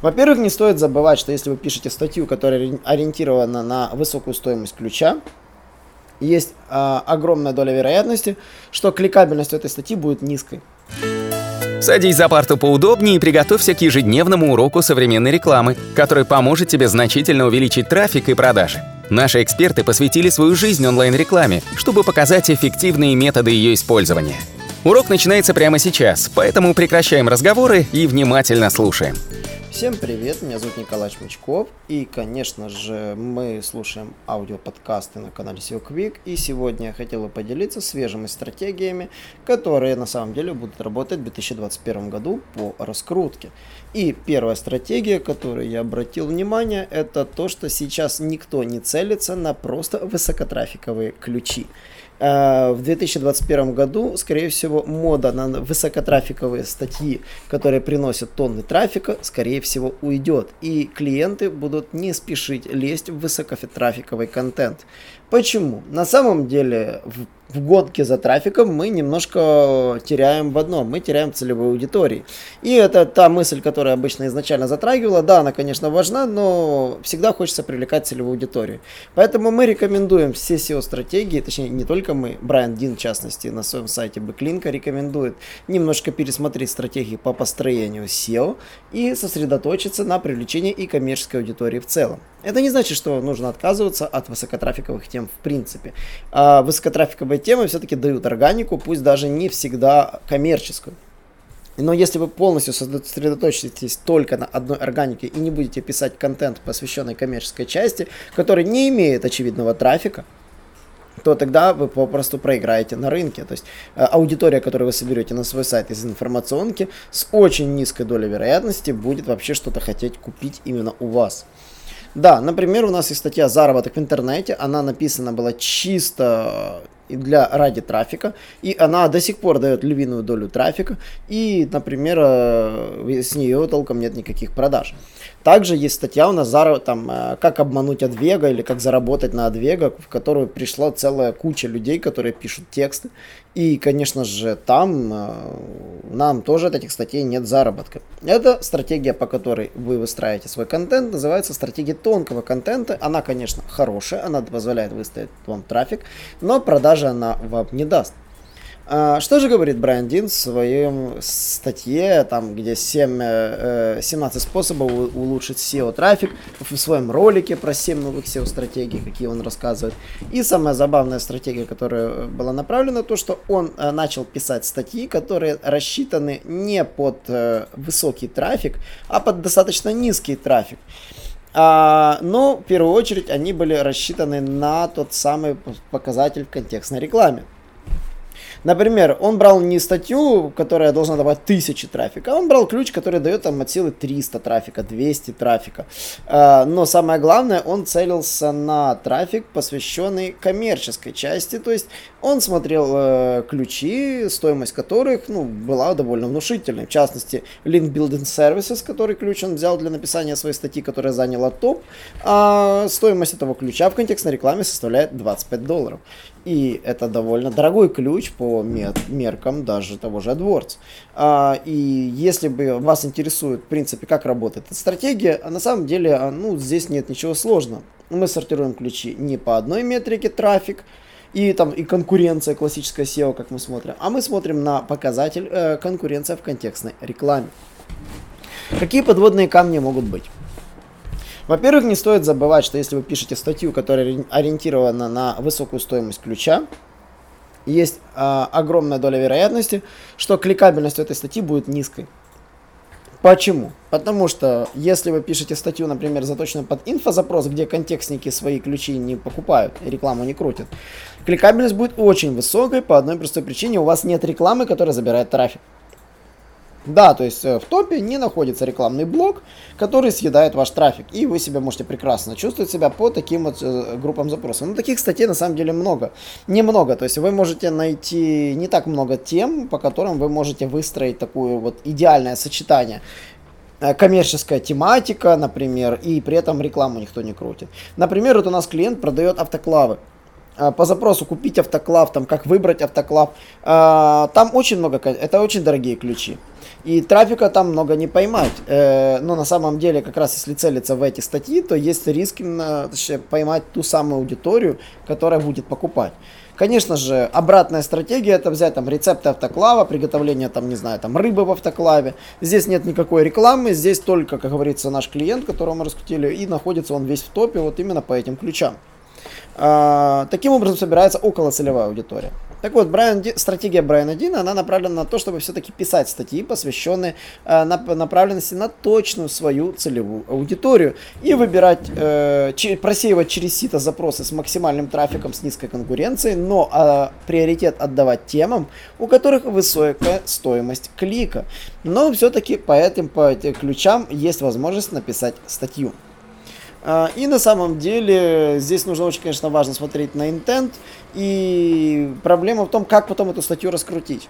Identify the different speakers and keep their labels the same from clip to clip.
Speaker 1: Во-первых, не стоит забывать, что если вы пишете статью, которая ориентирована на высокую стоимость ключа, есть э, огромная доля вероятности, что кликабельность этой статьи будет низкой.
Speaker 2: Садись за парту поудобнее и приготовься к ежедневному уроку современной рекламы, который поможет тебе значительно увеличить трафик и продажи. Наши эксперты посвятили свою жизнь онлайн-рекламе, чтобы показать эффективные методы ее использования. Урок начинается прямо сейчас, поэтому прекращаем разговоры и внимательно слушаем.
Speaker 1: Всем привет, меня зовут Николай Шмычков, и, конечно же, мы слушаем аудиоподкасты на канале SEO Quick, и сегодня я хотел бы поделиться свежими стратегиями, которые на самом деле будут работать в 2021 году по раскрутке. И первая стратегия, которую я обратил внимание, это то, что сейчас никто не целится на просто высокотрафиковые ключи. Э, в 2021 году, скорее всего, мода на высокотрафиковые статьи, которые приносят тонны трафика, скорее всего, уйдет. И клиенты будут не спешить лезть в высокотрафиковый контент. Почему? На самом деле, в в гонке за трафиком мы немножко теряем в одном, мы теряем целевой аудитории. И это та мысль, которая обычно изначально затрагивала, да, она, конечно, важна, но всегда хочется привлекать целевую аудиторию. Поэтому мы рекомендуем все SEO-стратегии, точнее, не только мы, Брайан Дин, в частности, на своем сайте Бэклинка рекомендует немножко пересмотреть стратегии по построению SEO и сосредоточиться на привлечении и коммерческой аудитории в целом. Это не значит, что нужно отказываться от высокотрафиковых тем в принципе. А высокотрафиковые темы все-таки дают органику, пусть даже не всегда коммерческую. Но если вы полностью сосредоточитесь только на одной органике и не будете писать контент, посвященный коммерческой части, который не имеет очевидного трафика, то тогда вы попросту проиграете на рынке. То есть э, аудитория, которую вы соберете на свой сайт из информационки, с очень низкой долей вероятности будет вообще что-то хотеть купить именно у вас. Да, например, у нас есть статья «Заработок в интернете». Она написана была чисто для ради трафика, и она до сих пор дает львиную долю трафика, и, например, э, с нее толком нет никаких продаж. Также есть статья у нас, там, э, как обмануть Адвега или как заработать на Адвега, в которую пришла целая куча людей, которые пишут тексты. И, конечно же, там э, нам тоже от этих статей нет заработка. Это стратегия, по которой вы выстраиваете свой контент, называется стратегия тонкого контента. Она, конечно, хорошая, она позволяет выставить вам трафик, но продажи она вам не даст. А, что же говорит Брайан Дин в своем статье, там, где 7, 17 э, способов улучшить SEO-трафик, в своем ролике про 7 новых SEO-стратегий, какие он рассказывает. И самая забавная стратегия, которая была направлена, то, что он э, начал писать статьи, которые рассчитаны не под э, высокий трафик, а под достаточно низкий трафик. А, но в первую очередь они были рассчитаны на тот самый показатель в контекстной рекламе. Например, он брал не статью, которая должна давать тысячи трафика, а он брал ключ, который дает там от силы 300 трафика, 200 трафика. А, но самое главное, он целился на трафик, посвященный коммерческой части, то есть он смотрел э, ключи, стоимость которых ну, была довольно внушительной. В частности, Link Building Services, который ключ он взял для написания своей статьи, которая заняла топ, а стоимость этого ключа в контекстной рекламе составляет 25 долларов. И это довольно дорогой ключ по меркам даже того же AdWords. А, и если бы вас интересует, в принципе, как работает эта стратегия, а на самом деле, а, ну, здесь нет ничего сложного. Мы сортируем ключи не по одной метрике трафик, и там и конкуренция, классическая SEO, как мы смотрим, а мы смотрим на показатель э, конкуренция в контекстной рекламе. Какие подводные камни могут быть? Во-первых, не стоит забывать, что если вы пишете статью, которая ориентирована на высокую стоимость ключа, есть э, огромная доля вероятности, что кликабельность этой статьи будет низкой. Почему? Потому что если вы пишете статью, например, заточенную под инфозапрос, где контекстники свои ключи не покупают и рекламу не крутят, кликабельность будет очень высокой по одной простой причине. У вас нет рекламы, которая забирает трафик. Да, то есть э, в топе не находится рекламный блок, который съедает ваш трафик, и вы себя можете прекрасно чувствовать себя по таким вот э, группам запросов. Но таких статей на самом деле много. Немного, то есть вы можете найти не так много тем, по которым вы можете выстроить такое вот идеальное сочетание э, коммерческая тематика, например, и при этом рекламу никто не крутит. Например, вот у нас клиент продает автоклавы. по запросу купить автоклав, там, как выбрать автоклав, там очень много, это очень дорогие ключи. И трафика там много не поймать. Э, но на самом деле, как раз если целиться в эти статьи, то есть риск именно поймать ту самую аудиторию, которая будет покупать. Конечно же, обратная стратегия это взять там рецепты автоклава, приготовление там, не знаю, там рыбы в автоклаве. Здесь нет никакой рекламы, здесь только, как говорится, наш клиент, которого мы раскрутили, и находится он весь в топе вот именно по этим ключам. А, таким образом собирается около целевая аудитория. Так вот, Брайан, стратегия Брайана Дина, она направлена на то, чтобы все-таки писать статьи, посвященные э, направленности на точную свою целевую аудиторию и выбирать, э, че, просеивать через сито запросы с максимальным трафиком, с низкой конкуренцией, но э, приоритет отдавать темам, у которых высокая стоимость клика. Но все-таки по этим, по этим ключам есть возможность написать статью. А, и на самом деле здесь нужно очень, конечно, важно смотреть на интент. И проблема в том, как потом эту статью раскрутить.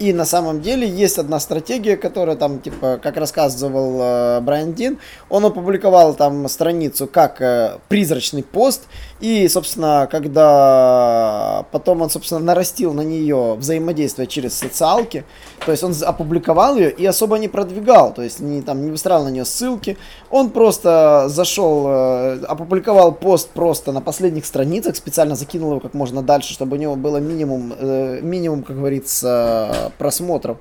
Speaker 1: И на самом деле есть одна стратегия, которая там, типа, как рассказывал э, Брайан Дин, он опубликовал там страницу как э, призрачный пост, и, собственно, когда потом он, собственно, нарастил на нее взаимодействие через социалки, то есть он опубликовал ее и особо не продвигал, то есть не, там, не выстраивал на нее ссылки, он просто зашел, э, опубликовал пост просто на последних страницах, специально закинул его как можно дальше, чтобы у него было минимум, э, минимум, как говорится, просмотров.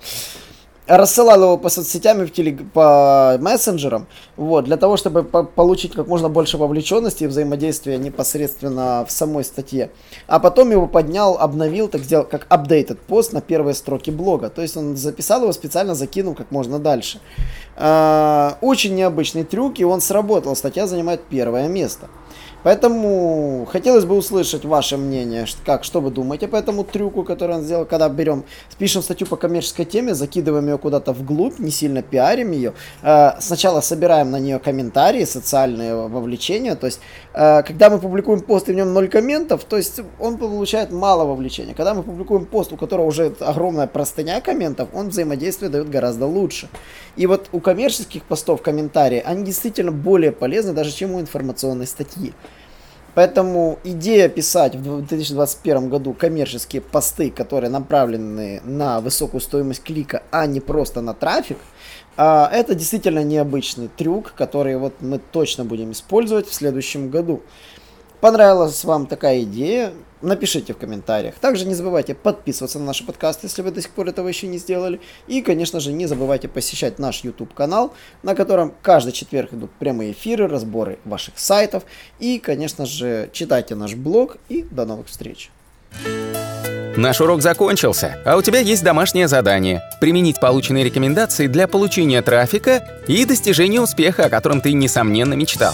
Speaker 1: Рассылал его по соцсетям и в телег... по мессенджерам, вот, для того, чтобы по получить как можно больше вовлеченности и взаимодействия непосредственно в самой статье. А потом его поднял, обновил, так сделал как updated пост на первые строки блога. То есть он записал его, специально закинул как можно дальше. А, очень необычный трюк, и он сработал. Статья занимает первое место. Поэтому хотелось бы услышать ваше мнение, как, что вы думаете по этому трюку, который он сделал, когда берем, пишем статью по коммерческой теме, закидываем ее куда-то вглубь, не сильно пиарим ее, э, сначала собираем на нее комментарии, социальные вовлечения, то есть, э, когда мы публикуем пост и в нем ноль комментов, то есть он получает мало вовлечения. Когда мы публикуем пост, у которого уже огромная простыня комментов, он взаимодействие дает гораздо лучше. И вот у коммерческих постов комментарии, они действительно более полезны даже, чем у информационной статьи. Поэтому идея писать в 2021 году коммерческие посты, которые направлены на высокую стоимость клика, а не просто на трафик, а, это действительно необычный трюк, который вот мы точно будем использовать в следующем году. Понравилась вам такая идея? Напишите в комментариях. Также не забывайте подписываться на наш подкаст, если вы до сих пор этого еще не сделали. И, конечно же, не забывайте посещать наш YouTube канал, на котором каждый четверг идут прямые эфиры, разборы ваших сайтов. И, конечно же, читайте наш блог. И до новых встреч.
Speaker 2: Наш урок закончился, а у тебя есть домашнее задание – применить полученные рекомендации для получения трафика и достижения успеха, о котором ты, несомненно, мечтал.